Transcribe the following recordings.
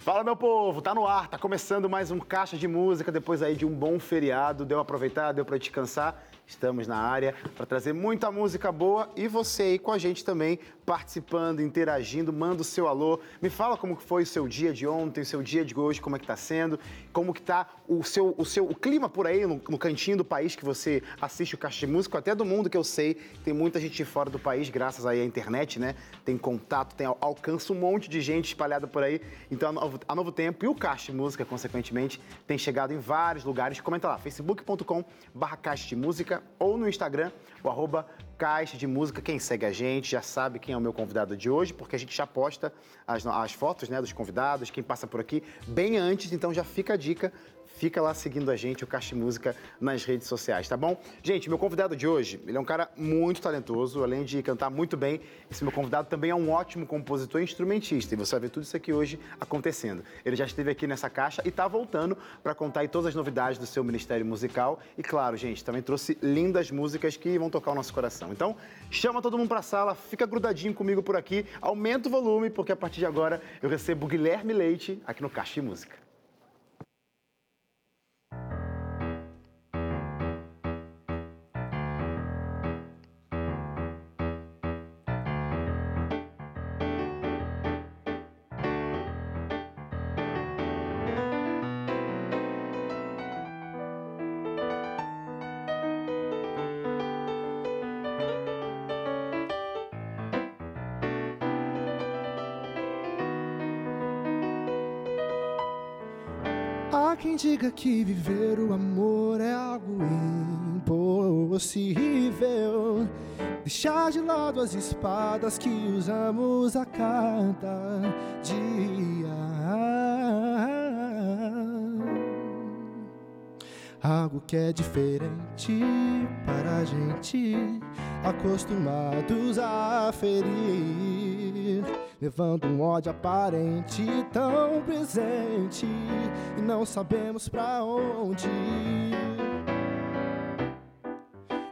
Fala, meu povo, tá no ar, tá começando mais um Caixa de Música, depois aí de um bom feriado, deu aproveitar, deu para descansar. Estamos na área para trazer muita música boa e você aí com a gente também, participando, interagindo, manda o seu alô. Me fala como foi o seu dia de ontem, o seu dia de hoje, como é que está sendo, como que tá o seu, o seu o clima por aí no, no, cantinho do país que você assiste o Caixa de Música, até do mundo que eu sei, tem muita gente fora do país, graças aí à internet, né? Tem contato, tem alcança um monte de gente espalhada por aí. Então a Novo, a Novo Tempo e o Caixa de Música, consequentemente, tem chegado em vários lugares. Comenta lá, facebook.com barra Caixa de Música ou no Instagram, o arroba Caixa de Música. Quem segue a gente já sabe quem é o meu convidado de hoje, porque a gente já posta as, as fotos né, dos convidados, quem passa por aqui, bem antes, então já fica a dica Fica lá seguindo a gente, o Caixa Música, nas redes sociais, tá bom? Gente, meu convidado de hoje, ele é um cara muito talentoso, além de cantar muito bem, esse meu convidado também é um ótimo compositor e instrumentista, e você vai ver tudo isso aqui hoje acontecendo. Ele já esteve aqui nessa caixa e está voltando para contar todas as novidades do seu ministério musical. E claro, gente, também trouxe lindas músicas que vão tocar o nosso coração. Então, chama todo mundo para a sala, fica grudadinho comigo por aqui, aumenta o volume, porque a partir de agora eu recebo Guilherme Leite aqui no Caixa de Música. Diga que viver o amor é algo impossível. Deixar de lado as espadas que usamos a cada dia. Algo que é diferente para a gente, acostumados a ferir levando um ódio aparente tão presente e não sabemos pra onde.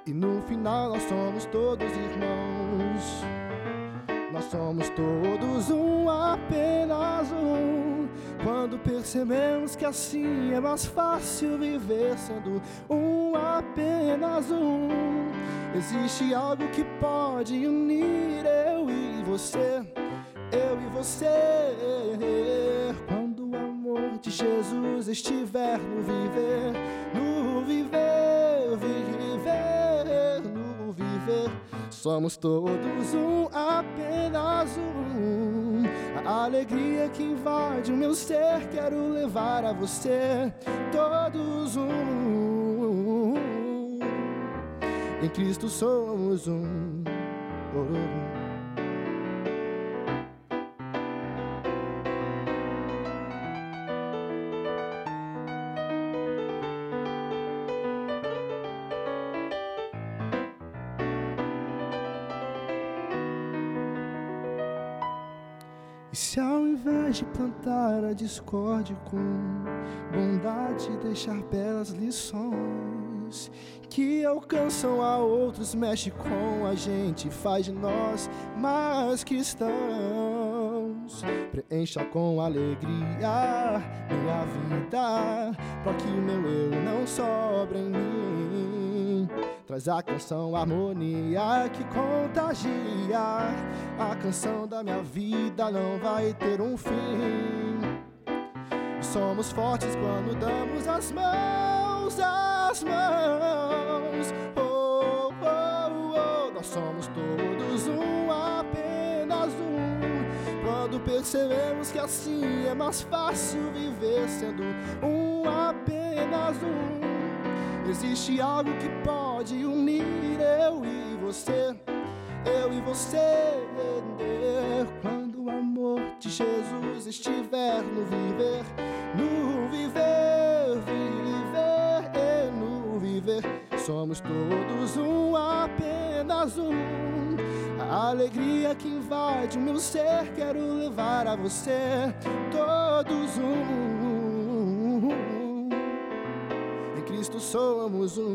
E no final nós somos todos irmãos. Nós somos todos um, apenas um. Quando percebemos que assim é mais fácil viver sendo um, apenas um. Existe algo que pode unir eu e você você. Quando o amor de Jesus estiver no viver, no viver, viver, no viver, somos todos um, apenas um. A alegria que invade o meu ser, quero levar a você, todos um. Em Cristo somos um. Se a discórdia com bondade, deixar belas lições que alcançam a outros, mexe com a gente, faz de nós mais cristãos. Preencha com alegria minha vida, para que o meu eu não sobre em mim. Traz a canção harmonia que contagia. A canção da minha vida não vai ter um fim. Somos fortes quando damos as mãos, as mãos. Oh, oh, oh. Nós somos todos um, apenas um. Quando percebemos que assim é mais fácil viver sendo um, apenas um. Existe algo que pode unir eu e você, eu e você. De Jesus estiver no viver, no viver, viver, no viver, somos todos um, apenas um. A alegria que invade o meu ser, quero levar a você, todos um. Cristo somos um.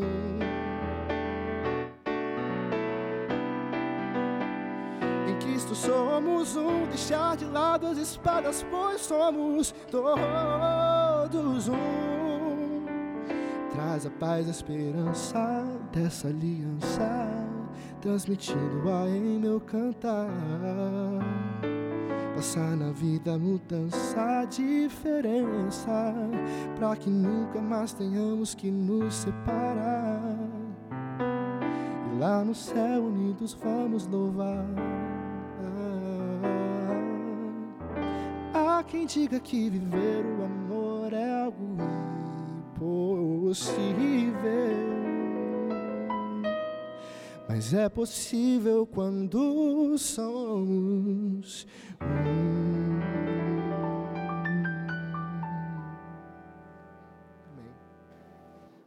Somos um. Deixar de lado as espadas, pois somos todos um. Traz a paz, a esperança dessa aliança, transmitindo-a em meu cantar. Passar na vida mudança, diferença, pra que nunca mais tenhamos que nos separar. E lá no céu unidos vamos louvar. Quem diga que viver o amor é algo impossível. Mas é possível quando somos um.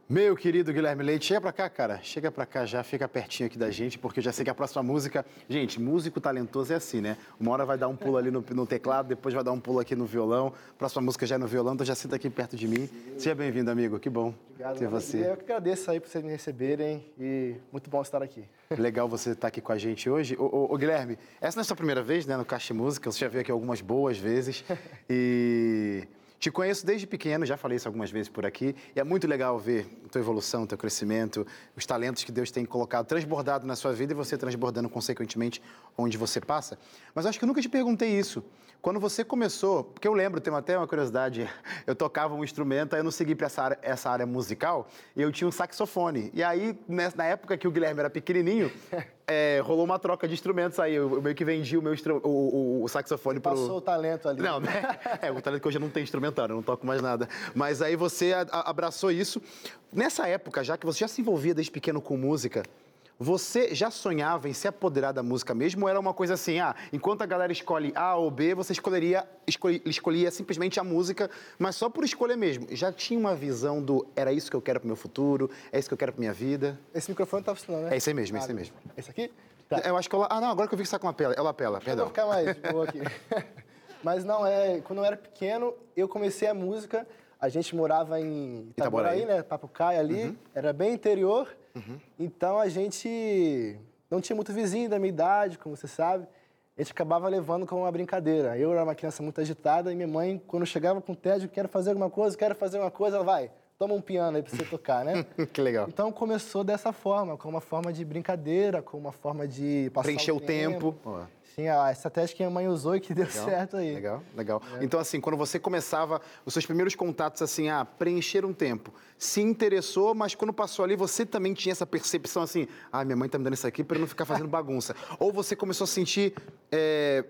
Meu querido Guilherme Leite, chega pra cá, cara. Chega pra cá já, fica pertinho aqui da gente, porque eu já sei que a próxima música. Gente, músico talentoso é assim, né? Uma hora vai dar um pulo ali no, no teclado, depois vai dar um pulo aqui no violão. Próxima música já é no violão, então já senta aqui perto de mim. Seja bem-vindo, amigo. Que bom Obrigado, ter você. Eu que agradeço aí por vocês me receberem e muito bom estar aqui. Legal você estar aqui com a gente hoje. Ô, ô, ô, Guilherme, essa não é a sua primeira vez, né, no Caixa Música. Você já veio aqui algumas boas vezes. E te conheço desde pequeno, já falei isso algumas vezes por aqui. E é muito legal ver a tua evolução, teu crescimento, os talentos que Deus tem colocado, transbordado na sua vida e você transbordando consequentemente onde você passa. Mas acho que eu nunca te perguntei isso. Quando você começou, porque eu lembro, tenho até uma curiosidade, eu tocava um instrumento, aí eu não segui para essa área, essa área musical, e eu tinha um saxofone. E aí, na época que o Guilherme era pequenininho, é, rolou uma troca de instrumentos aí. Eu, eu meio que vendi o meu o, o- o saxofone pro... Passou o talento ali. Não, né? É, o talento que hoje eu não tenho instrumentário, eu não toco mais nada. Mas aí você a- a- abraçou isso. Nessa época, já que você já se envolvia desde pequeno com música, você já sonhava em se apoderar da música mesmo? Ou era uma coisa assim, ah, enquanto a galera escolhe A ou B, você escolheria, escolhi- escolhia simplesmente a música, mas só por escolha mesmo? Já tinha uma visão do, era isso que eu quero pro meu futuro, é isso que eu quero pra minha vida? Esse microfone tá funcionando, né? É esse aí mesmo, é esse aí mesmo. Esse aqui? Tá. Eu acho que ela... Ah, não, agora que eu vi que você tá com uma pela, é lapela, Eu vou perdão. ficar mais boa aqui. Mas não, é, quando eu era pequeno, eu comecei a música. A gente morava em Itaboraí. Itaboraí, né? Papucaia ali. Era bem interior. Então a gente não tinha muito vizinho da minha idade, como você sabe. A gente acabava levando como uma brincadeira. Eu era uma criança muito agitada e minha mãe, quando chegava com tédio, quero fazer alguma coisa, quero fazer uma coisa, ela vai, toma um piano aí pra você tocar, né? que legal. Então começou dessa forma, como uma forma de brincadeira, como uma forma de passar Preencher o tempo. Sim, a estratégia que a mãe usou e que deu certo aí. Legal, legal. Então, assim, quando você começava os seus primeiros contatos, assim, ah, preencher um tempo, se interessou, mas quando passou ali, você também tinha essa percepção, assim, ah, minha mãe tá me dando isso aqui para eu não ficar fazendo bagunça. Ou você começou a sentir. É,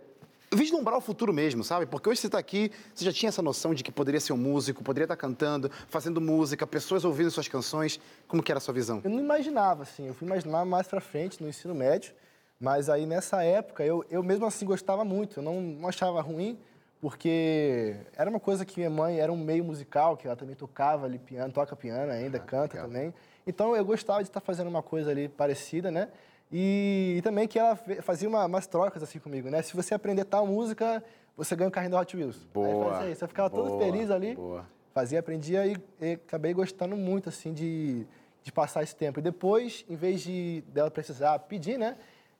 Vislumbrar o futuro mesmo, sabe? Porque hoje você está aqui, você já tinha essa noção de que poderia ser um músico, poderia estar cantando, fazendo música, pessoas ouvindo suas canções. Como que era a sua visão? Eu não imaginava, assim, eu fui imaginar mais pra frente, no ensino médio, mas aí nessa época eu, eu mesmo assim gostava muito, eu não, não achava ruim, porque era uma coisa que minha mãe era um meio musical, que ela também tocava ali piano, toca piano ainda, canta legal. também. Então eu gostava de estar fazendo uma coisa ali parecida, né? E, e também que ela fazia uma- umas trocas assim comigo, né? Se você aprender tal música, você ganha um carrinho da Hot Wheels. Boa, Aí fazia isso, eu ficava todo boa, feliz ali. boa. Fazia, aprendia e, e acabei gostando muito, assim, de, de passar esse tempo. E depois, em vez de dela precisar pedir, né?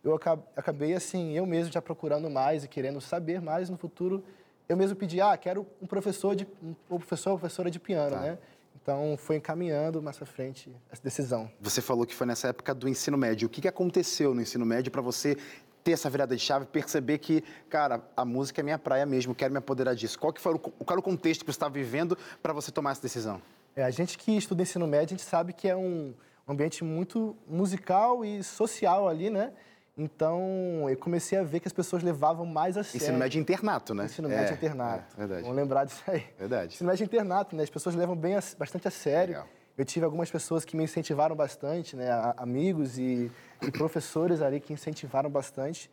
Eu aca- acabei, assim, eu mesmo já procurando mais e querendo saber mais no futuro. Eu mesmo pedi, ah, quero um professor de um professor ou professora de piano, Tá. né? Então, foi encaminhando mais pra frente essa decisão. Você falou que foi nessa época do ensino médio. O que, que aconteceu no ensino médio para você ter essa virada de chave, perceber que, cara, a música é minha praia mesmo, quero me apoderar disso? Qual que foi o, qual era o contexto que você estava vivendo para você tomar essa decisão? É, a gente que estuda ensino médio, a gente sabe que é um ambiente muito musical e social ali, né? Então, eu comecei a ver que as pessoas levavam mais a sério. Ensino médio internato, né? Ensino médio É, internato. é, verdade. Vamos lembrar disso aí. Verdade. Ensino médio internato, né? As pessoas levam bem a- bastante a sério. Legal. Eu tive algumas pessoas que me incentivaram bastante, né? Amigos e, e professores ali que incentivaram bastante.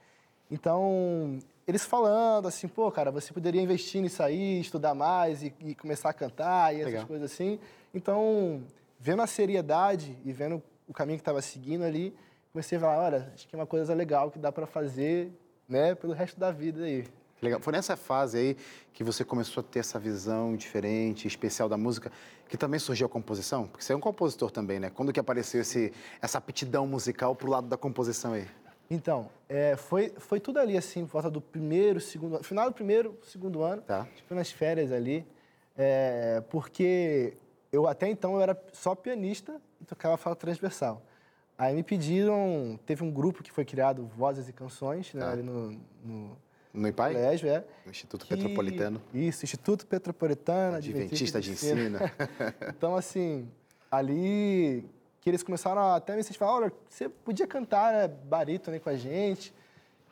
Então, eles falando assim, pô, cara, você poderia investir nisso aí, estudar mais e, e começar a cantar e essas Legal. coisas assim. Então, vendo a seriedade e vendo o caminho que estava seguindo ali, comecei a falar, olha, acho que é uma coisa legal que dá para fazer, né, pelo resto da vida aí. Legal. Foi nessa fase aí que você começou a ter essa visão diferente, especial da música, que também surgiu a composição? Porque você é um compositor também, né? Quando que apareceu esse, essa aptidão musical pro lado da composição aí? Então, é, foi, foi tudo ali, assim, por volta do primeiro, segundo ano, final do primeiro, segundo ano, Tá. tipo, nas férias ali, é, porque eu até então eu era só pianista e tocava flauta transversal. Aí me pediram, teve um grupo que foi criado, Vozes e Canções, né, Tá. ali no, no No IPAI? colégio, é. No Instituto que- Petropolitano. Isso, Instituto Petropolitano, Adventista de ensino. então, assim, ali que eles começaram a até me incentivar, olha, você podia cantar né, barítono aí com a gente.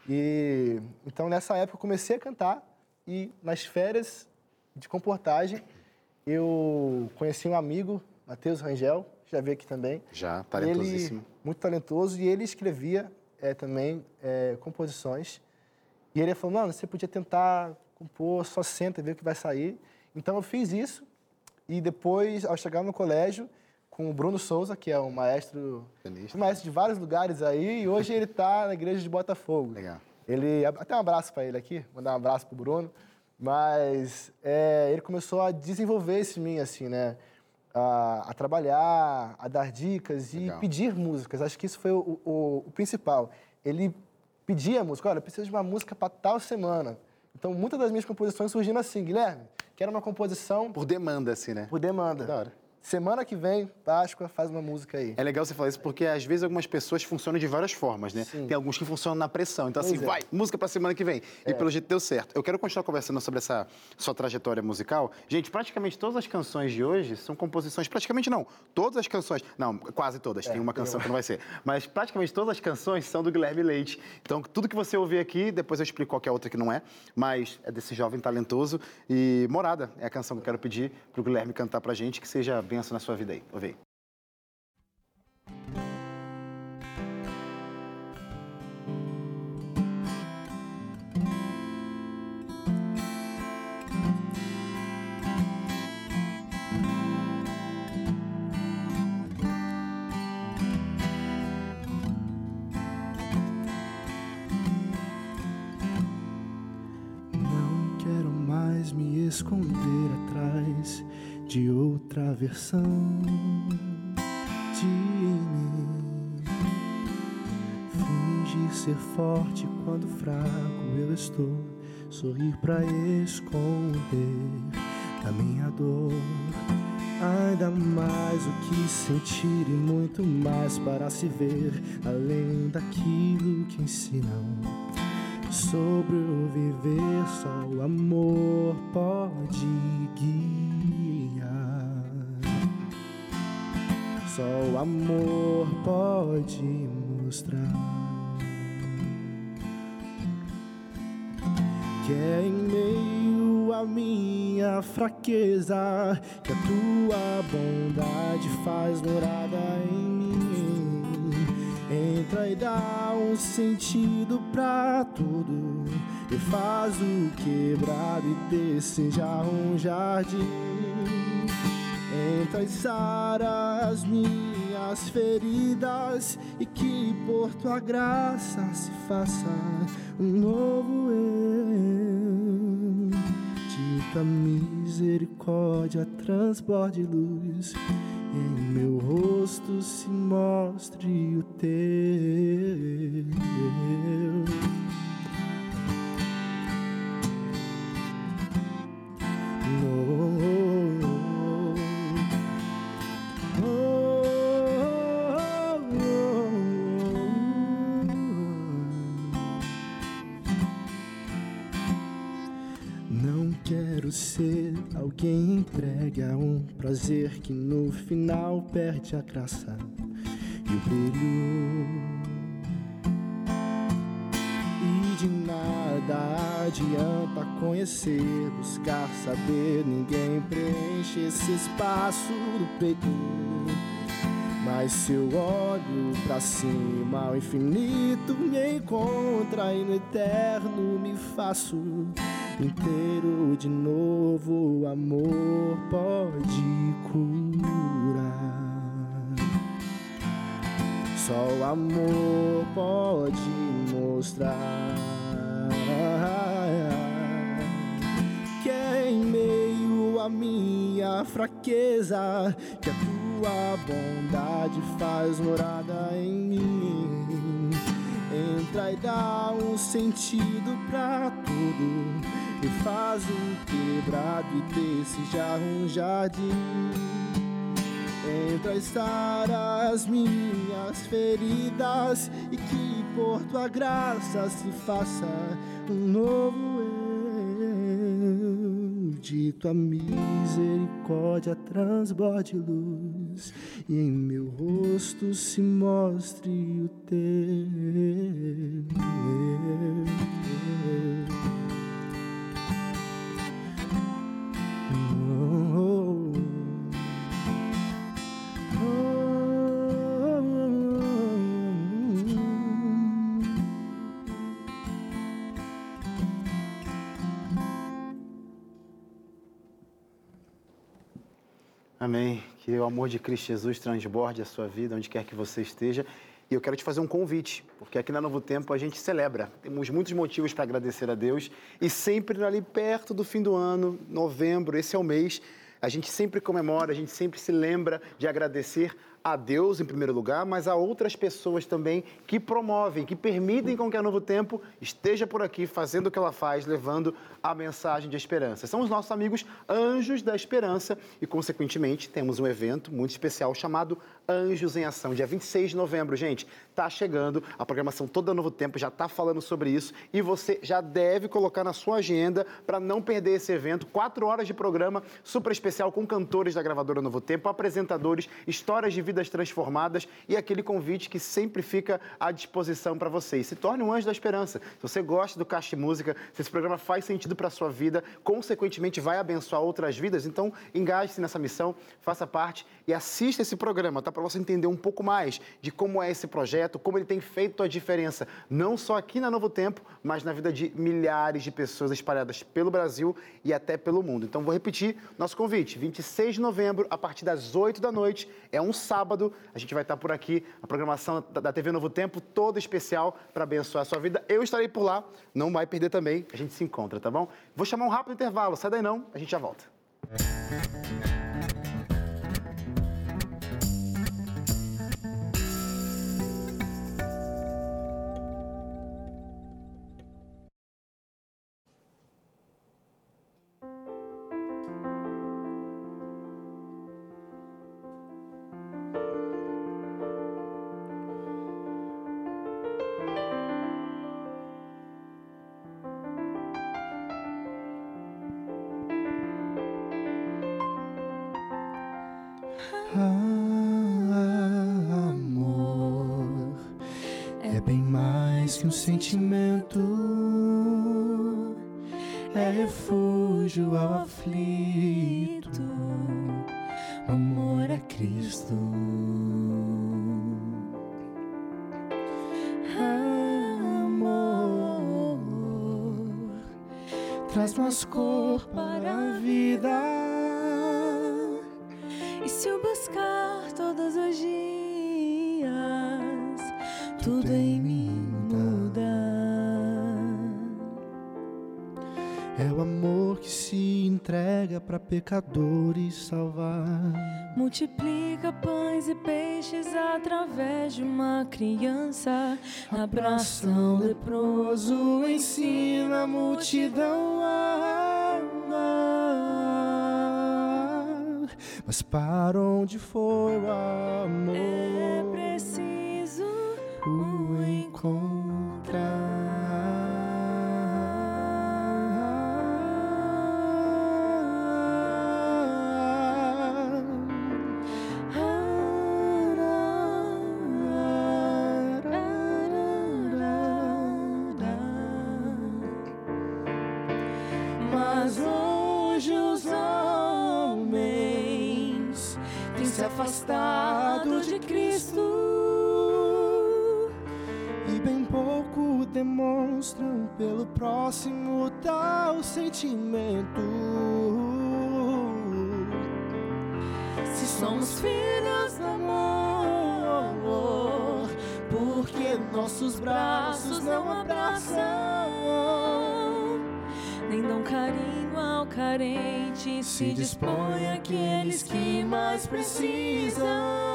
E então nessa época eu comecei a cantar e nas férias de comportagem eu conheci um amigo, Matheus Rangel, já veio aqui também. Já, talentosíssimo. Ele, muito talentoso e ele escrevia é, também é, composições. E ele falou, mano, você podia tentar compor, só senta e vê o que vai sair. Então eu fiz isso e depois, ao chegar no colégio, com o Bruno Souza, que é um maestro, um maestro de vários lugares aí, e hoje ele está na igreja de Botafogo. Legal. Ele, até um abraço para ele aqui, mandar um abraço pro Bruno. Mas é, ele começou a desenvolver esse em mim, assim, né? A, a trabalhar, a dar dicas e Legal. pedir músicas. Acho que isso foi o, o- o principal. Ele pedia música, olha, eu preciso de uma música para tal semana. Então, muitas das minhas composições surgiram assim, Guilherme, quero uma composição Por demanda, assim, né? por demanda. Da hora. Semana que vem, Páscoa, faz uma música aí. É legal você falar isso porque às vezes algumas pessoas funcionam de várias formas, né? Sim. Tem alguns que funcionam na pressão. Então, assim, Pois é. vai, música pra semana que vem. E pelo jeito deu certo. Eu quero continuar conversando sobre essa sua trajetória musical. Gente, praticamente todas as canções de hoje são composições. Praticamente não. Todas as canções. Não, quase todas. tem uma canção que não vai ser. Mas praticamente todas as canções são do Guilherme Leite. Então, tudo que você ouvir aqui, depois eu explico qualquer outra que não é. Mas é desse jovem talentoso. E Morada é a canção que eu quero pedir pro Guilherme cantar pra gente, que seja benção na sua vida aí. Ouve aí. Esconder atrás de outra versão de mim. Fingir ser forte quando fraco eu estou. Sorrir pra esconder a minha dor. Ainda mais o que sentir e muito mais para se ver além daquilo que ensinam. Sobre o viver, só o amor pode guiar. Só o amor pode mostrar. Que é em meio à minha fraqueza que a tua bondade faz morada em mim. Entra e dá um sentido pra tudo. E faz o quebrado e desejar um jardim. Entra e sara as minhas feridas. E que por tua graça se faça um novo eu. De tua misericórdia transborde luz. Em meu rosto se mostre o teu. Ser alguém a um prazer que no final perde a graça e o brilho. E de nada adianta conhecer, buscar saber, ninguém preenche esse espaço do peito. Mas se eu olho pra cima, o infinito me encontra e no eterno me faço inteiro de novo. O amor pode curar. Só o amor pode mostrar que é em meio à minha fraqueza que a tua bondade faz morada em mim. vai dar um sentido pra tudo e faz o quebrado e desse já um jardim. Entra estar as minhas feridas e que por tua graça se faça um novo eu. De tua misericórdia transborde luz e em meu rosto se mostre o teu. Amém. Que o amor de Cristo Jesus transborde a sua vida, onde quer que você esteja. E eu quero te fazer um convite, porque aqui na Novo Tempo a gente celebra. Temos muitos motivos para agradecer a Deus. E sempre ali perto do fim do ano, novembro, esse é o mês, a gente sempre comemora, a gente sempre se lembra de agradecer a Deus em primeiro lugar, mas a outras pessoas também que promovem, que permitem com que a Novo Tempo esteja por aqui fazendo o que ela faz, levando a mensagem de esperança. São os nossos amigos Anjos da Esperança e, consequentemente, temos um evento muito especial chamado Anjos em Ação, dia 26 de novembro, gente. Tá chegando, a programação toda Novo Tempo já está falando sobre isso e você já deve colocar na sua agenda para não perder esse evento. Quatro horas de programa super especial com cantores da gravadora Novo Tempo, apresentadores, histórias de vida vidas transformadas e aquele convite que sempre fica à disposição para vocês. Se torne um anjo da esperança. Se você gosta do Caixa Música, se esse programa faz sentido para a sua vida, consequentemente vai abençoar outras vidas, então engaje-se nessa missão, faça parte e assista esse programa, tá? Para você entender um pouco mais de como é esse projeto, como ele tem feito a diferença, não só aqui na Novo Tempo, mas na vida de milhares de pessoas espalhadas pelo Brasil e até pelo mundo. Então vou repetir nosso convite, 26 de novembro, a partir das 8 da noite, é um sábado sábado. A gente vai estar por aqui, a programação da TV Novo Tempo, toda especial para abençoar a sua vida. Eu estarei por lá, não vai perder também. A gente se encontra, tá bom? Vou chamar um rápido intervalo, sai daí não, a gente já volta. Amor sentimento, é refúgio ao aflito. Amor é Cristo. Amor traz mais cor para a vida. E se eu buscar todos os dias, tudo em mim para pecadores salvar. Multiplica pães e peixes através de uma criança. Abraça um leproso, ensina a multidão a amar. Mas para onde foi o amor? Demonstram pelo próximo tal sentimento. Se somos filhos do amor, porque nossos braços não abraçam. nem dão carinho ao carente. Se dispõe àqueles que mais precisam.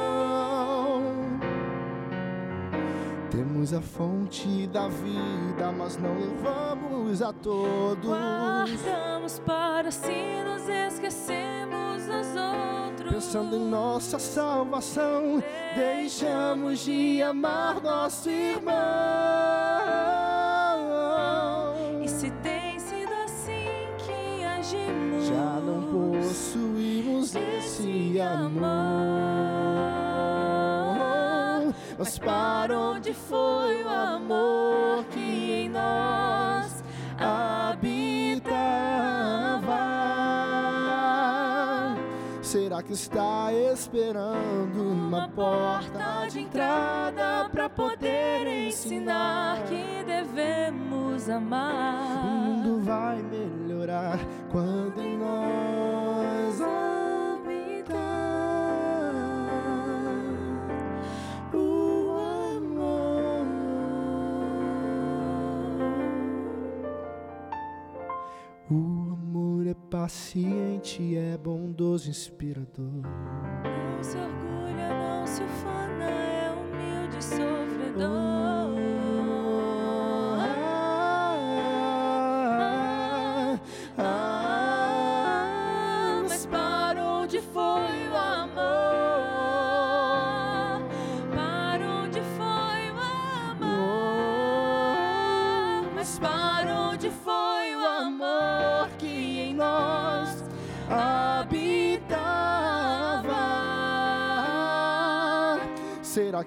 Temos a fonte da vida, mas não levamos a todos. Guardamos para si, nos esquecemos dos outros. Pensando em nossa salvação, deixamos de amar nosso irmão. E se tem sido assim que agimos, Já não possuímos esse amor. Mas para onde foi que está esperando uma porta de entrada para poder ensinar que devemos amar. o mundo vai melhorar quando em nós paciente, é bondoso, inspirador. Não se orgulha, não se ufana, é humilde, sofredor. Ah,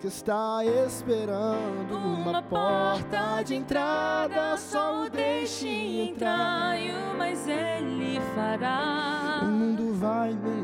que está esperando uma porta de entrada? Só o deixe entrar. Mas ele fará. O mundo vai melhorar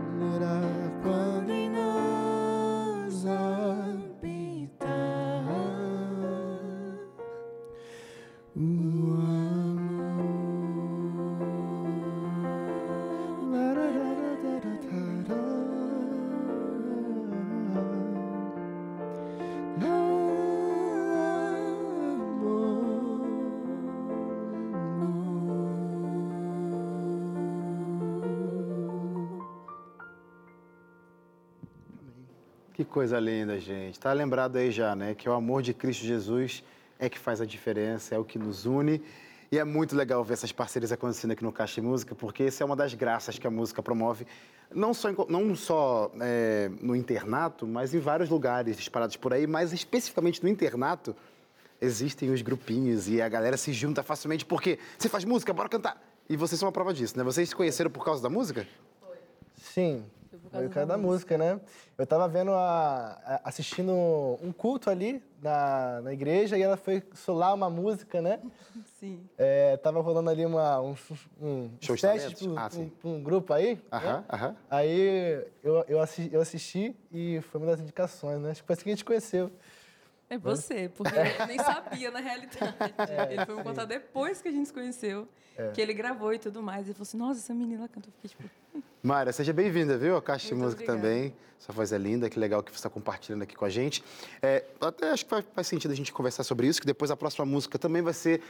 Que coisa linda, gente. Tá lembrado aí já, né? Que o amor de Cristo Jesus é que faz a diferença, é o que nos une. E é muito legal ver essas parcerias acontecendo aqui no Caixa Música, porque essa é uma das graças que a música promove, não só, em não só é, no internato, mas em vários lugares espalhados por aí, mas especificamente no internato, existem os grupinhos e a galera se junta facilmente, porque você faz música, bora cantar. E vocês são uma prova disso, né? Vocês se conheceram por causa da música? Sim, causa da música, né? Eu tava vendo a, a- assistindo um culto ali na, na igreja e ela foi solar uma música, né? Sim. É, tava rolando ali uma, um, um Show de teste talentos? pra, Ah, pra um grupo aí. Aham, né? aham. Aí eu, eu, assisti, eu assisti e foi uma das indicações, né? Acho que foi assim que a gente conheceu. É você, porque eu nem sabia na realidade. ele foi me contar depois que a gente se conheceu, que ele gravou e tudo mais. E falou assim: Nossa, essa menina canta. Eu fiquei tipo, Mara, seja bem-vinda, viu? A Caixa de Muito Música obrigada. também. Sua voz é linda, que legal que você está compartilhando aqui com a gente. É, até acho que faz, faz sentido a gente conversar sobre isso, que depois a próxima música também vai ser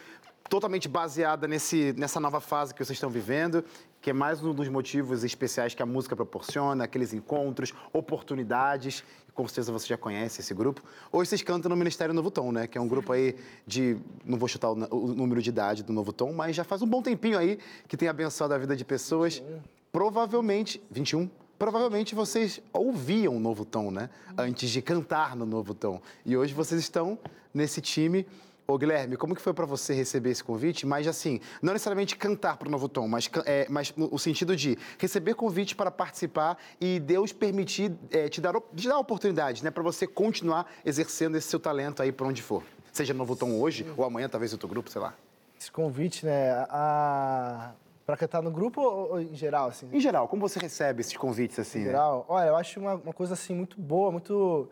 totalmente baseada nesse, nessa nova fase que vocês estão vivendo, que é mais um dos motivos especiais que a música proporciona, aqueles encontros, oportunidades. E com certeza você já conhece esse grupo. Hoje vocês cantam no Ministério Novo Tom, né? Que é um grupo aí de. Não vou chutar o, o número de idade do Novo Tom, mas já faz um bom tempinho aí que tem abençoado a vida de pessoas. Provavelmente. 21? Provavelmente vocês ouviam o Novo Tom, né? Antes de cantar no Novo Tom. E hoje vocês estão nesse time. Ô, Guilherme, como que foi para você receber esse convite? Mas, assim, não necessariamente cantar para o Novo Tom, mas, é, mas no sentido de receber convite para participar e Deus permitir é, te, dar, te dar oportunidade, né? Para você continuar exercendo esse seu talento aí para onde for. Seja no Novo Tom hoje, ou amanhã, talvez, outro grupo, sei lá. Esse convite, né? A... Pra cantar no grupo ou, ou em geral, assim? Em geral, como você recebe esses convites, assim, em né? geral. Olha, eu acho uma, uma coisa assim muito boa, muito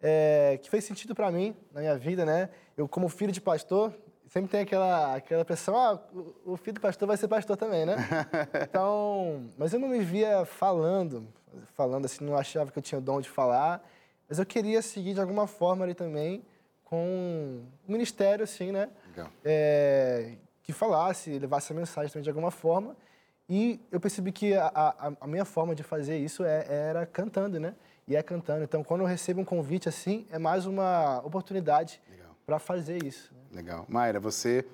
é, que fez sentido para mim na minha vida, né? Eu como filho de pastor sempre tem aquela aquela pressão, ah, o, o filho do pastor vai ser pastor também, né? Então, mas eu não me via falando, falando assim, não achava que eu tinha o dom de falar, mas eu queria seguir de alguma forma ali também com o ministério, assim, né? Legal. é, que falasse, levasse a mensagem também de alguma forma. E eu percebi que a, a, a minha forma de fazer isso é- era cantando, né? E é cantando. Então, quando eu recebo um convite assim, é mais uma oportunidade para fazer isso. Legal. Mayra, você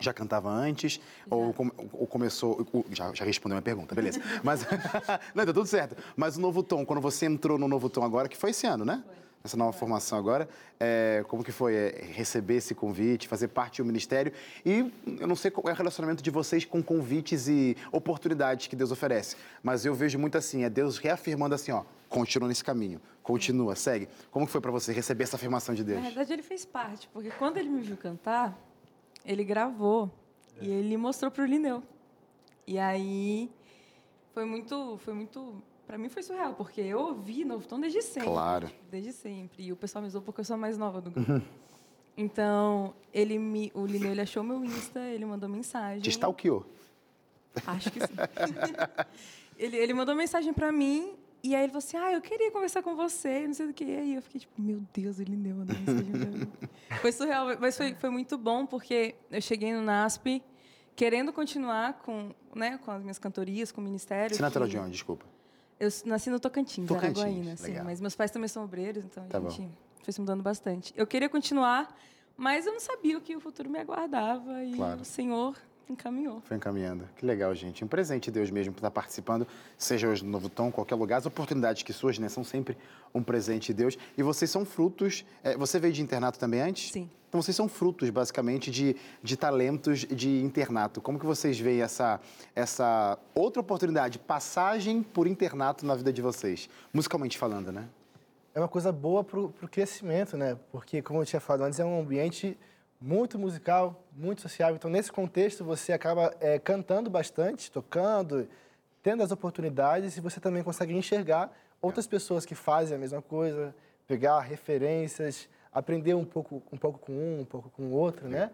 já cantava antes ou, ou começou... o- Já, já respondeu a minha pergunta, beleza. Mas... Não, tá tudo certo. Mas o Novo Tom, quando você entrou no Novo Tom agora, que foi esse ano, né? Essa nova formação agora, é, como que foi é, receber esse convite, fazer parte do ministério? E eu não sei qual é o relacionamento de vocês com convites e oportunidades que Deus oferece, mas eu vejo muito assim, é Deus reafirmando assim, ó, continua nesse caminho, continua, segue. Como que foi para você receber essa afirmação de Na Deus? verdade, ele fez parte, porque quando ele me viu cantar, ele gravou e ele mostrou pro Lineu. E aí foi muito, foi muito, para mim foi surreal, porque eu ouvi Novo Tom desde sempre. Claro. Desde sempre. E o pessoal me usou porque eu sou a mais nova do grupo. Então, ele me, o Lineu, ele achou meu Insta, ele mandou mensagem. Te stalkeou. Acho que sim. ele, ele mandou mensagem pra mim e aí ele falou assim: Ah, eu queria conversar com você, não sei do que. E aí eu fiquei tipo: Meu Deus, ele deu mandou mensagem pra mim. Foi surreal, mas foi, foi muito bom porque eu cheguei no NASP querendo continuar com, né, com as minhas cantorias, com o ministério. Você é natural de onde, desculpa? Eu nasci no Tocantins, Tocantins, Araguaína, legal. mas meus pais também são obreiros, então Tá a bom. gente foi se mudando bastante. Eu queria continuar, mas eu não sabia o que o futuro me aguardava e Claro. o Senhor encaminhou. Foi encaminhando. Que legal, gente. Um presente de Deus mesmo por estar participando, seja hoje no Novo Tom, qualquer lugar. As oportunidades que surgem, né, são sempre um presente de Deus. E vocês são frutos. é, você veio de internato também antes? Sim. Então vocês são frutos, basicamente, de, de talentos de internato. Como que vocês veem essa, essa outra oportunidade, passagem por internato na vida de vocês? Musicalmente falando, né? é uma coisa boa para o crescimento, né? Porque, como eu tinha falado antes, é um ambiente muito musical, muito sociável. Então, nesse contexto, você acaba é, cantando bastante, tocando, tendo as oportunidades e você também consegue enxergar outras pessoas que fazem a mesma coisa, pegar referências, aprender um pouco, um pouco com um, um pouco com o outro, né?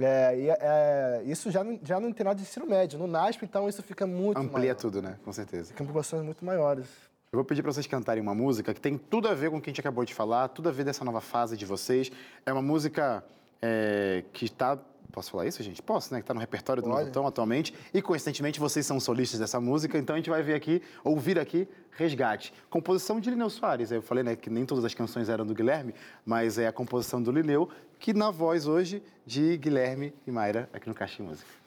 É, e, é, isso já no, já no internato de ensino médio. No NASP, então, isso fica muito Amplia maior. tudo, né? Com certeza. Fica em proporções muito maiores. Eu vou pedir para vocês cantarem uma música que tem tudo a ver com o que a gente acabou de falar, tudo a ver dessa nova fase de vocês. É uma música é, que está. Posso falar isso, gente? Posso, né? Que está no repertório do. Novo Tom atualmente. E, coincidentemente, vocês são solistas dessa música, então a gente vai ver aqui, ouvir aqui, Resgate. Composição de Lineu Soares. Eu falei né, que nem todas as canções eram do Guilherme, mas é a composição do Lineu, que na voz hoje de Guilherme e Mayra, aqui no Caixa de Música.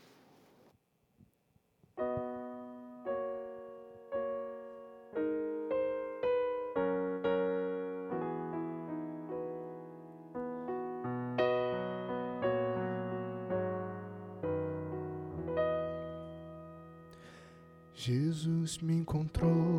Me encontrou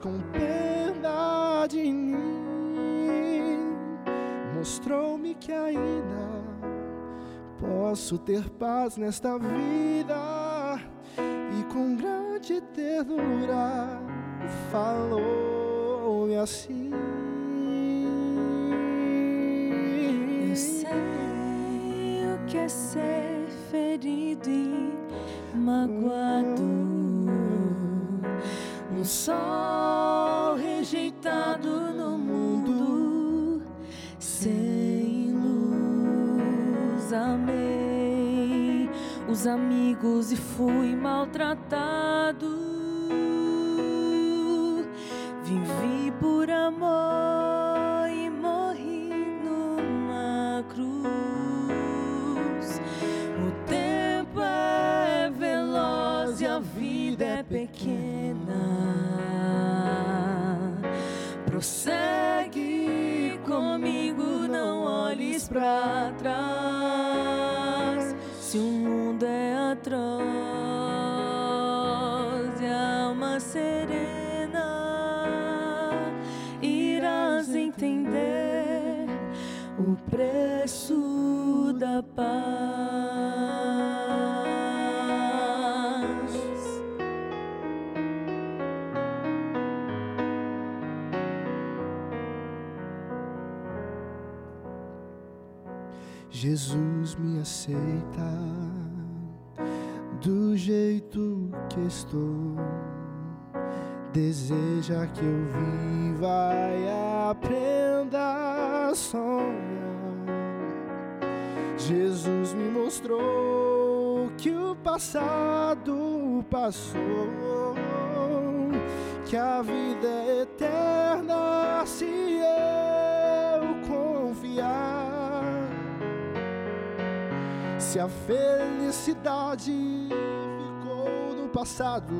com pena de mim. Mostrou-me que ainda posso ter paz nesta vida e com grande ternura falou-me assim. Eu sei o que é ser ferido e magoado. Um sol rejeitado no mundo sem luz. Amei os amigos e fui maltratado. Pra trás. Se o Jesus me aceita do jeito que estou. Deseja que eu viva e aprenda a sonhar. Jesus me mostrou que o passado passou, que a vida é eterna se eu confiar. Se a felicidade ficou no passado,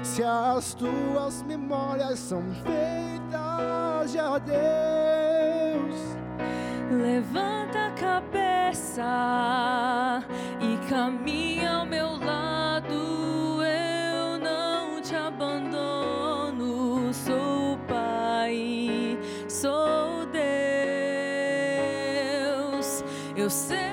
se as tuas memórias são feitas de adeus, Levanta a cabeça e caminha ao meu lado. Eu não te abandono. Sou Pai, sou Eu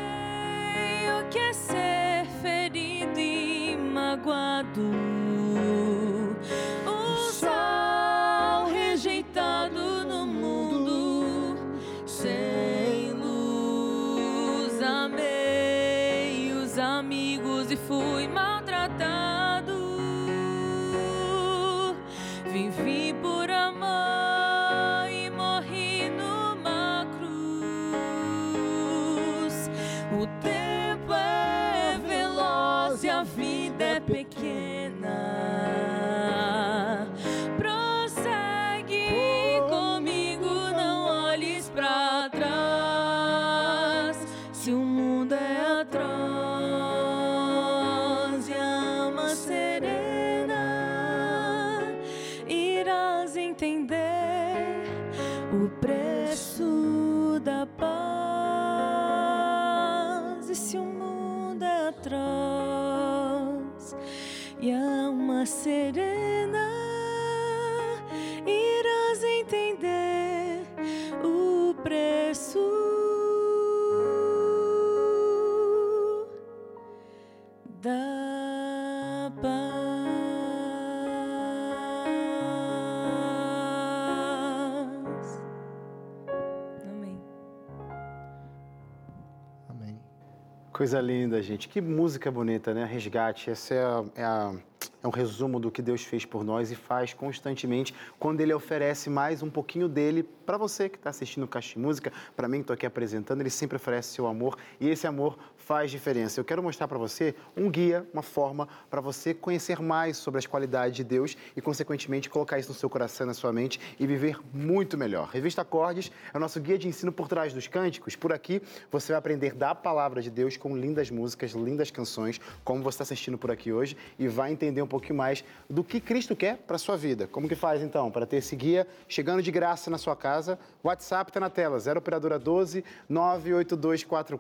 o preço Coisa linda, gente. Que música bonita, né? Resgate. Essa é, é, é um resumo do que Deus fez por nós e faz constantemente quando Ele oferece mais um pouquinho dele para você que está assistindo Caixa de Música, para mim que estou aqui apresentando. Ele sempre oferece seu amor e esse amor faz diferença. Eu quero mostrar para você um guia, uma forma para você conhecer mais sobre as qualidades de Deus e, consequentemente, colocar isso no seu coração, na sua mente e viver muito melhor. Revista Acordes é o nosso guia de ensino por trás dos cânticos. Por aqui você vai aprender da palavra de Deus com lindas músicas, lindas canções, como você está assistindo por aqui hoje, e vai entender um pouquinho mais do que Cristo quer para sua vida. Como que faz então para ter esse guia chegando de graça na sua casa? WhatsApp está na tela, 0 operadora 12 98244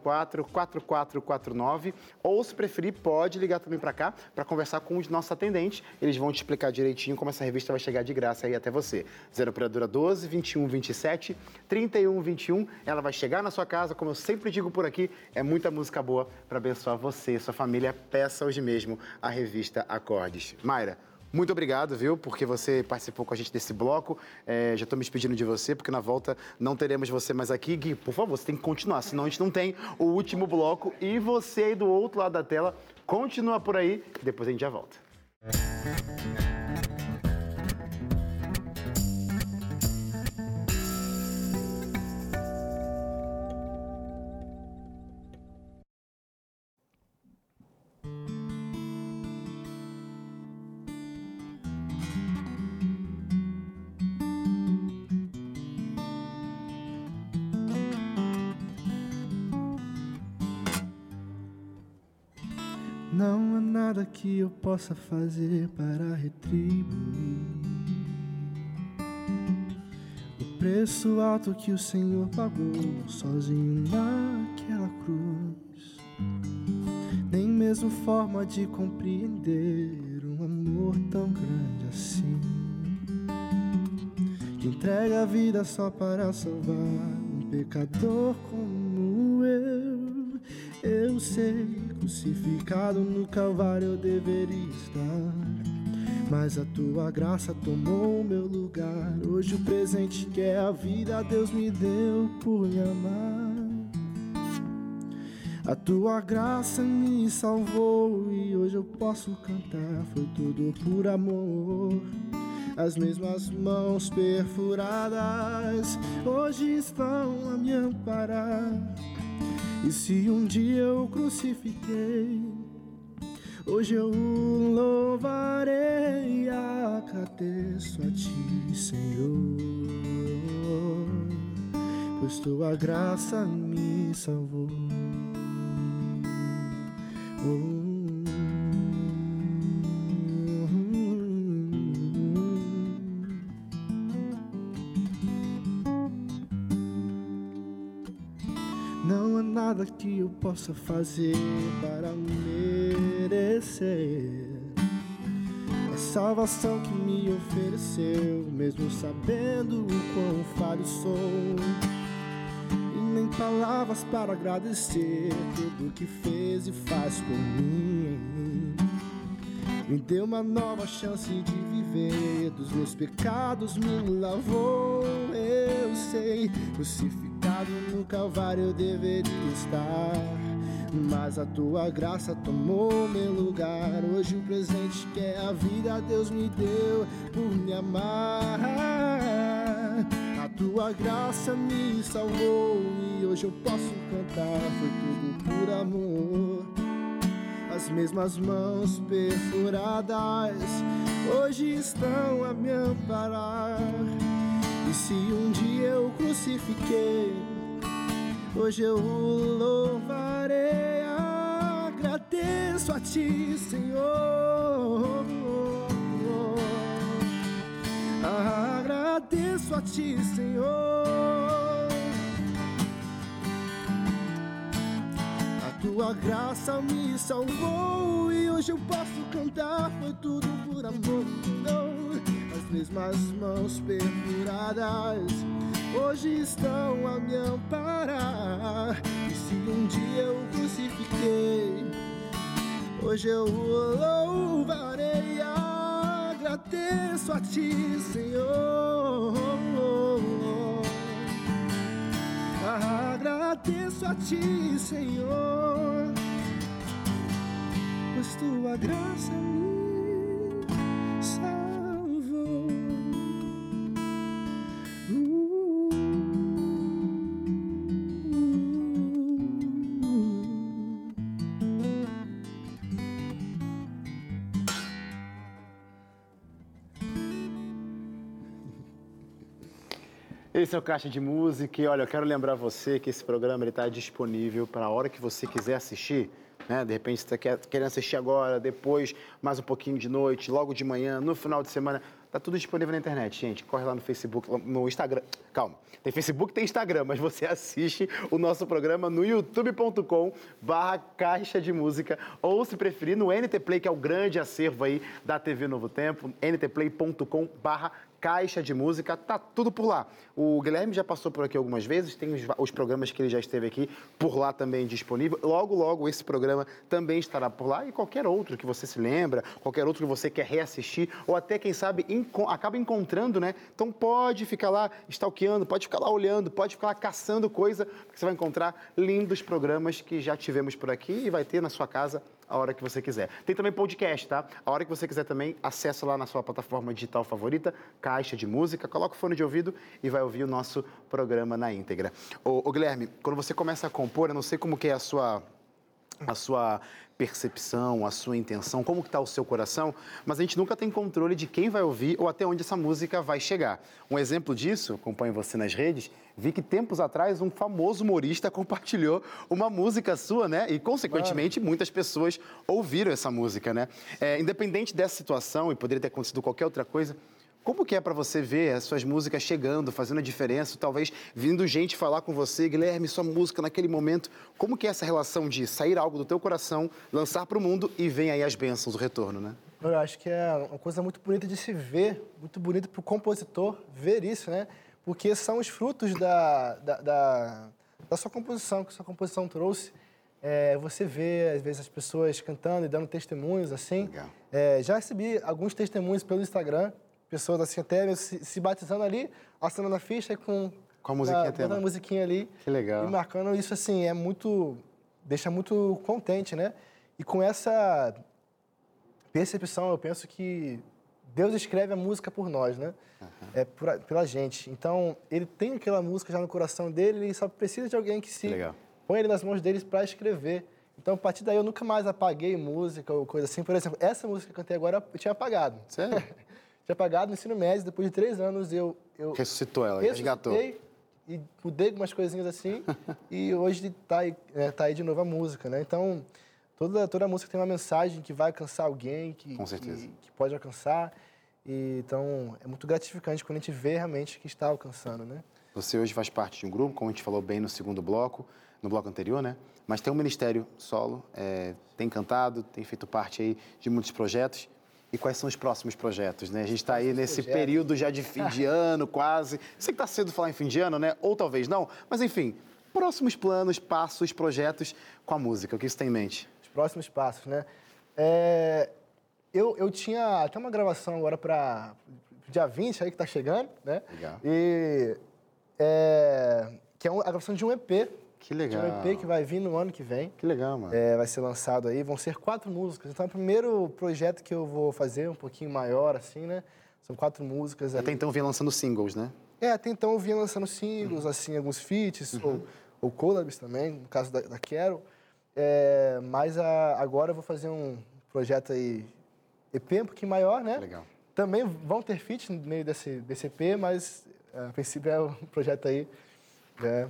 4449, ou se preferir, pode ligar também para cá para conversar com os nossos atendentes. Eles vão te explicar direitinho como essa revista vai chegar de graça aí até você. 0 operadora 12 21 27 31 21. Ela vai chegar na sua casa, como eu sempre digo por aqui, é muita música boa para abençoar você sua família. Peça hoje mesmo a revista Acordes. Mayra, muito obrigado, viu, porque você participou com a gente desse bloco. É, já estou me despedindo de você, porque na volta não teremos você mais aqui. Gui, por favor, você tem que continuar, senão a gente não tem o último bloco. E você aí do outro lado da tela, continua por aí, depois a gente já volta. Não possa fazer para retribuir o preço alto que o Senhor pagou sozinho naquela cruz. Nem mesmo forma de compreender um amor tão grande assim. Que entrega a vida só para salvar um pecador como eu. Eu sei, crucificado no Calvário eu deveria estar. Mas a tua graça tomou meu lugar. Hoje o presente que é a vida Deus me deu por me amar. A tua graça me salvou e hoje eu posso cantar. Foi tudo por amor. As mesmas mãos perfuradas hoje estão a me amparar. E se um dia eu crucifiquei, hoje eu louvarei e agradeço a ti, Senhor. Pois tua graça me salvou. Oh. Nada que eu possa fazer para merecer a salvação que me ofereceu, mesmo sabendo o quão falho sou. E nem palavras para agradecer tudo que fez e faz por mim. Me deu uma nova chance de viver, dos meus pecados me lavou. Eu sei, crucificado no Calvário deveria estar. Mas a tua graça tomou meu lugar. Hoje o presente que é a vida Deus me deu por me amar. A tua graça me salvou e hoje eu posso cantar. Foi tudo por amor. As mesmas mãos perfuradas hoje estão a me amparar. E se um dia eu crucifiquei, hoje eu louvarei. Agradeço a ti, Senhor. Agradeço a ti, Senhor. A tua graça me salvou e hoje eu posso cantar. Foi tudo por amor. As mesmas mãos perfuradas hoje estão a me amparar. E se um dia eu crucifiquei, hoje eu o louvarei. Agradeço a ti, Senhor. Agradeço a ti, Senhor, pois tua graça me O Caixa de Música e olha, eu quero lembrar você que esse programa está disponível para a hora que você quiser assistir. Né? De repente você está querendo assistir agora, depois, mais um pouquinho de noite, logo de manhã, no final de semana. Tá tudo disponível na internet, gente. Corre lá no Facebook, no Instagram. Calma. Tem Facebook, tem Instagram, mas você assiste o nosso programa no youtube.com barra Caixa de Música ou, se preferir, no NT Play, que é o grande acervo aí da TV Novo Tempo, ntplay.com barra Caixa de Música, tá tudo por lá. O Guilherme já passou por aqui algumas vezes, tem os, os, programas que ele já esteve aqui por lá também disponível. Logo, logo, esse programa também estará por lá e qualquer outro que você se lembra, qualquer outro que você quer reassistir ou até, quem sabe, enco acaba encontrando, né? Então pode ficar lá stalkeando, pode ficar lá olhando, pode ficar lá caçando coisa, porque você vai encontrar lindos programas que já tivemos por aqui e vai ter na sua casa a hora que você quiser. Tem também podcast, tá? A hora que você quiser também, acessa lá na sua plataforma digital favorita, caixa de música, coloca o fone de ouvido e vai ouvir o nosso programa na íntegra. Ô, Guilherme, quando você começa a compor, eu não sei como que é a sua a sua percepção, a sua intenção, como está o seu coração, mas a gente nunca tem controle de quem vai ouvir ou até onde essa música vai chegar. Um exemplo disso, acompanho você nas redes, vi que tempos atrás um famoso humorista compartilhou uma música sua, né? E, consequentemente, claro. muitas pessoas ouviram essa música, né? É, independente dessa situação, e poderia ter acontecido qualquer outra coisa, como que é para você ver as suas músicas chegando, fazendo a diferença, talvez vindo gente falar com você, Guilherme, sua música naquele momento, como que é essa relação de sair algo do teu coração, lançar para o mundo e vem aí as bênçãos, o retorno, né? Eu acho que é uma coisa muito bonita de se ver, muito bonita para o compositor ver isso, né? Porque são os frutos da, da, da, da sua composição, que sua composição trouxe. é, você vê, às vezes, as pessoas cantando e dando testemunhos, assim. É, já recebi alguns testemunhos pelo Instagram, pessoas assim até se, se batizando ali, assinando a ficha com... Com a musiquinha na- tema. botando a musiquinha ali. Que legal. E marcando isso, assim, é muito... Deixa muito contente, né? E com essa percepção, eu penso que Deus escreve a música por nós, né? É por a- pela gente. Então, ele tem aquela música já no coração dele, ele só precisa de alguém que se legal. põe ele nas mãos deles para escrever. Então, a partir daí, eu nunca mais apaguei música ou coisa assim. Por exemplo, essa música que eu cantei agora, eu tinha apagado. Sério? tinha apagado no ensino médio, depois de três anos, eu... eu Ressuscitou ela, resgatou. E mudei algumas coisinhas assim, e hoje tá aí, é, tá aí de novo a música, né? Então, toda, toda música tem uma mensagem que vai alcançar alguém, que, Com certeza. que, que pode alcançar. E, então, é muito gratificante quando a gente vê realmente que está alcançando, né? Você hoje faz parte de um grupo, como a gente falou bem no segundo bloco, no bloco anterior, né? Mas tem um ministério solo, é, tem cantado, tem feito parte aí de muitos projetos. E quais são os próximos projetos, né? A gente está aí nesse projetos. período já de fim de ano, quase. Sei que está cedo falar em fim de ano, né? Ou talvez não. Mas enfim, próximos planos, passos, projetos com a música. O que você tem em mente? Os próximos passos, né? É, eu, eu tinha até uma gravação agora para dia 20 aí que tá chegando, né? Legal. E é, que é a gravação de um EP. Que De legal. um EP que vai vir no ano que vem. Que legal, mano. É, vai ser lançado aí, vão ser quatro músicas. Então é o primeiro projeto que eu vou fazer, um pouquinho maior, assim, né? São quatro músicas aí. Até então vinha lançando singles, né? É, até então eu vinha lançando singles, assim, alguns feats, ou, ou collabs também, no caso da, da Quero. É, mas a- agora eu vou fazer um projeto aí, EP um pouquinho maior, né? Legal. Também vão ter feats no meio desse, desse EP, mas a princípio é um projeto aí. É,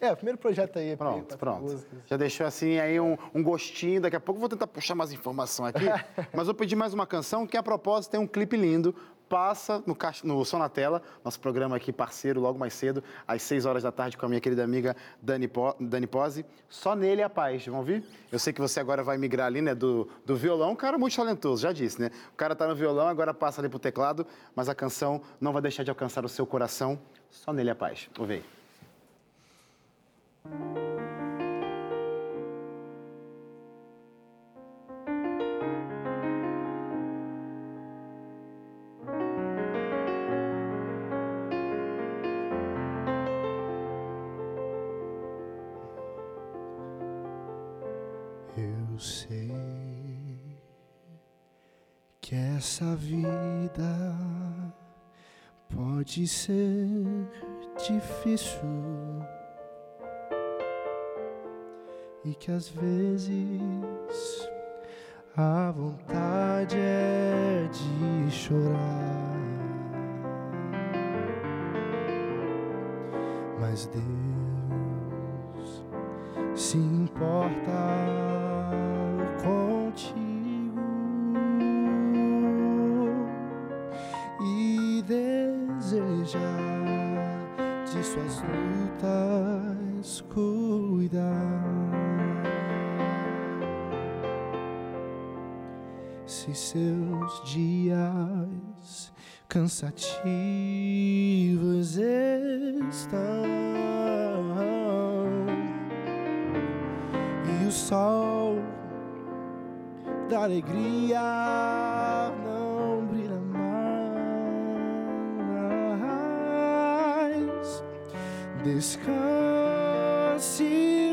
é o primeiro projeto aí. EP, Pronto, pronto. músicas. Já deixou assim aí um, um gostinho. Daqui a pouco vou tentar puxar mais informação aqui. mas vou pedir mais uma canção que, a propósito, tem um clipe lindo. Passa no, no Som na Tela, nosso programa aqui parceiro, logo mais cedo, às 6 horas da tarde, com a minha querida amiga Dani, Po- Dani Pose. Só nele a paz, vão ouvir? Eu sei que você agora vai migrar ali, né, do, do violão. Um cara muito talentoso, já disse, né? O cara tá no violão, agora passa ali pro teclado, mas a canção não vai deixar de alcançar o seu coração. Só nele a paz. Ouve aí. Eu sei que essa vida pode ser difícil e que às vezes a vontade é de chorar. Mas Deus se importa contigo e deseja de suas lutas cuidar. Se seus dias cansativos estão e o sol da alegria Descanse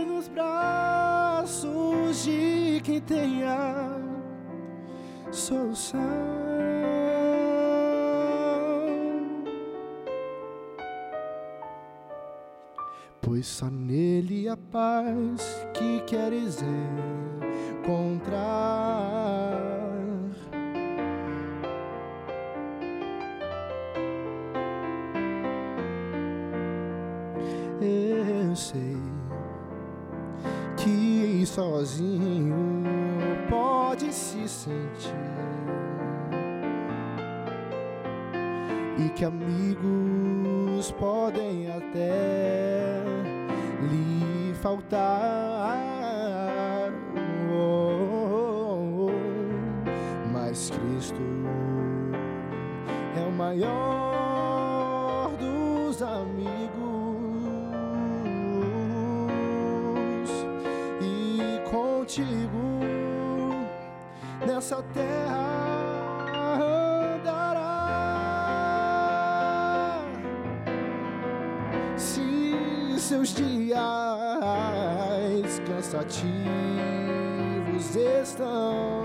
nos braços de quem tenha solução. Pois só nele a paz que queres encontrar. Sozinho pode se sentir e que amigos podem até lhe faltar. Mas Cristo é o maior nessa terra andará. Se seus dias cansativos estão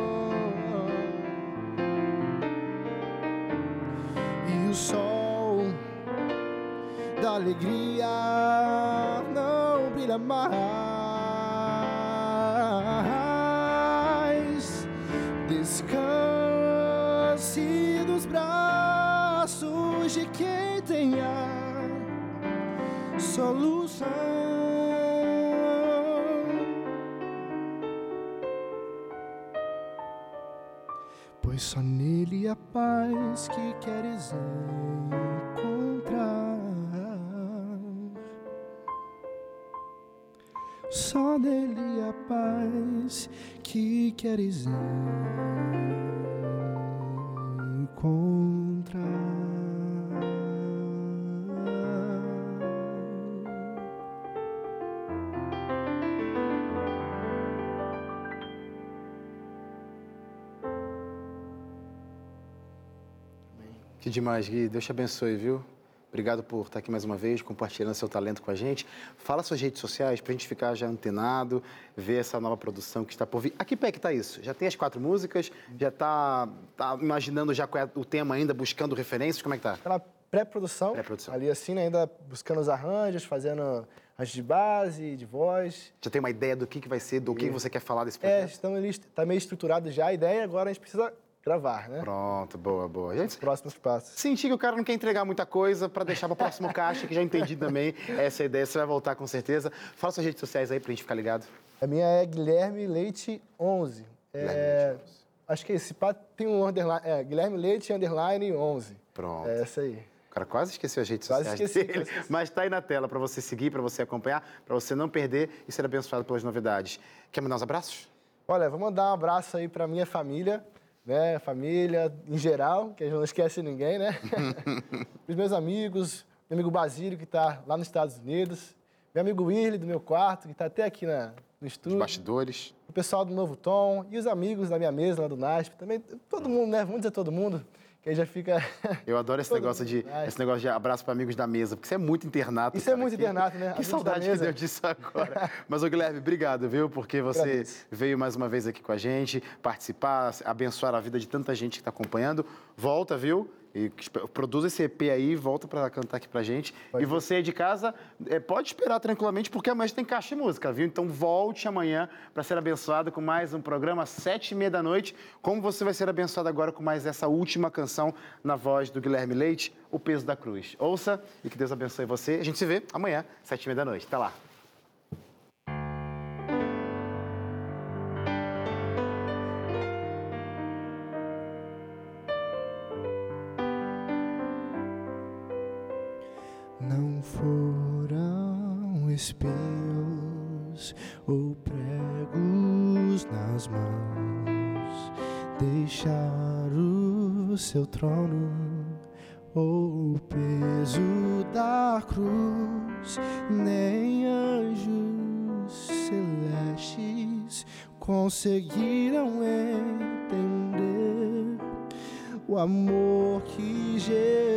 e o sol da alegria não brilha mais. Paz que queres encontrar. Só nele a paz que queres encontrar. Que demais, Gui. Deus te abençoe, viu? Obrigado por estar aqui mais uma vez, compartilhando seu talento com a gente. Fala suas redes sociais para a gente ficar já antenado, ver essa nova produção que está por vir. A que pé que está isso? Já tem as quatro músicas? Já está tá imaginando já qual é o tema ainda, buscando referências? Como é que tá? Tá na pré-produção. Pré-produção. Ali assim, né, ainda buscando os arranjos, fazendo arranjos de base, de voz. Já tem uma ideia do que, que vai ser, do que você quer falar desse É, projeto? estamos ali, tá meio estruturado já a ideia, agora a gente precisa gravar, né? Pronto, boa, boa. Gente, Os próximos passos. Senti que o cara não quer entregar muita coisa para deixar para o próximo caixa, que já entendi também essa ideia. Você vai voltar com certeza. Fala suas redes sociais aí para a gente ficar ligado. A minha é Guilherme Leite 11. Guilherme É, Leite 11. Acho que esse pá tem um underline. É, Guilherme Leite underline 11. Pronto. É essa aí. O cara quase esqueceu as redes Quase sociais esqueci, dele, esqueci. mas está aí na tela para você seguir, para você acompanhar, para você não perder e ser abençoado pelas novidades. Quer mandar uns abraços? Olha, vou mandar um abraço aí pra minha família, né? Família em geral, que a gente não esquece ninguém, né? Os meus amigos, meu amigo Basílio, que tá lá nos Estados Unidos, meu amigo Willy, do meu quarto, que tá até aqui na, no Os estúdio, bastidores. o pessoal do Novo Tom e os amigos da minha mesa lá do NASP, também, todo mundo, né? Vamos dizer todo mundo, que aí já fica... Eu adoro esse negócio de. Ai. esse negócio de abraço para amigos da mesa, porque isso é muito internato. Isso é cara. muito Que- internato, né? Que Amigos saudade que deu disso agora. Mas, ô Guilherme, obrigado, viu? Porque você Agradeço. veio mais uma vez aqui com a gente, participar, abençoar a vida de tanta gente que está acompanhando. Volta, viu? E produz esse EP aí, volta para cantar aqui pra gente. e você aí de casa, é, pode esperar tranquilamente, porque amanhã a gente tem caixa de música, viu? Então volte amanhã para ser abençoado com mais um programa às sete e meia da noite. Como você vai ser abençoado agora com mais essa última canção na voz do Guilherme Leite, O Peso da Cruz. Ouça e que Deus abençoe você. A gente se vê amanhã, sete e meia da noite. Até lá. Deixar o seu trono ou o peso da cruz, nem anjos celestes conseguiram entender o amor que Jesus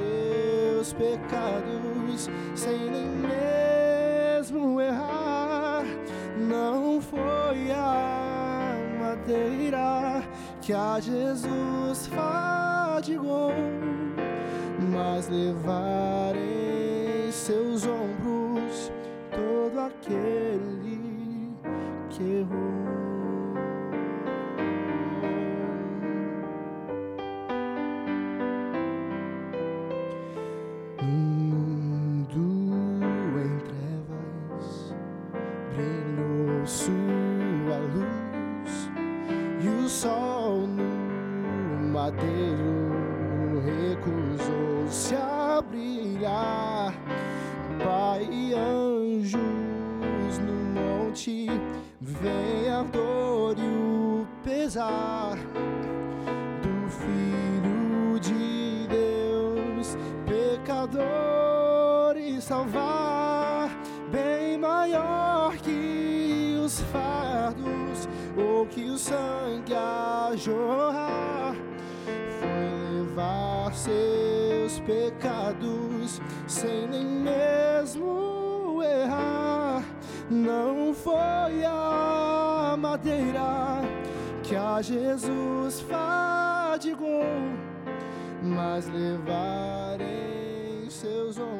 seus pecados sem nem mesmo errar. Não foi a madeira que a Jesus fadigou levar em seus ombros todo aquele que errou. Que a Jesus fadigou, mas levar em seus ombros